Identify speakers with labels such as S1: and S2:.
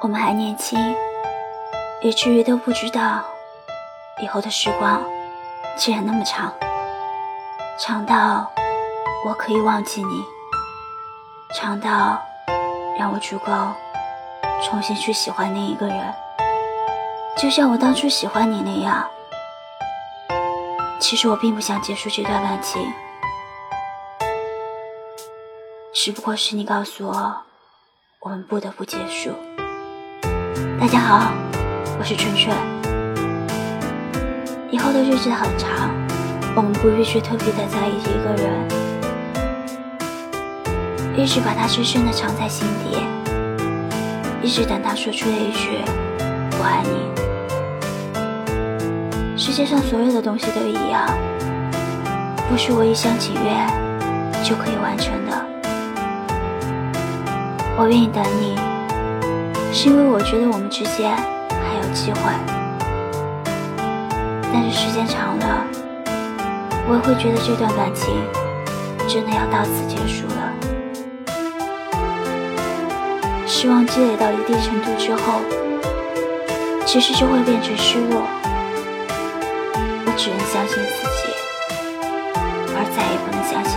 S1: 我们还年轻，以至于都不知道以后的时光竟然那么长，长到我可以忘记你，长到让我足够重新去喜欢另一个人，就像我当初喜欢你那样。其实我并不想结束这段感情，只不过是你告诉我，我们不得不结束。大家好，我是春春。以后的日子很长，我们不必去特别的在意一个人，一直把他深深的藏在心底，一直等他说出那一句“我爱你”。世界上所有的东西都一样，不是我一厢情愿就可以完成的。我愿意等你。是因为我觉得我们之间还有机会，但是时间长了，我也会觉得这段感情真的要到此结束了。失望积累到一定程度之后，其实就会变成失落。我只能相信自己，而再也不能相信。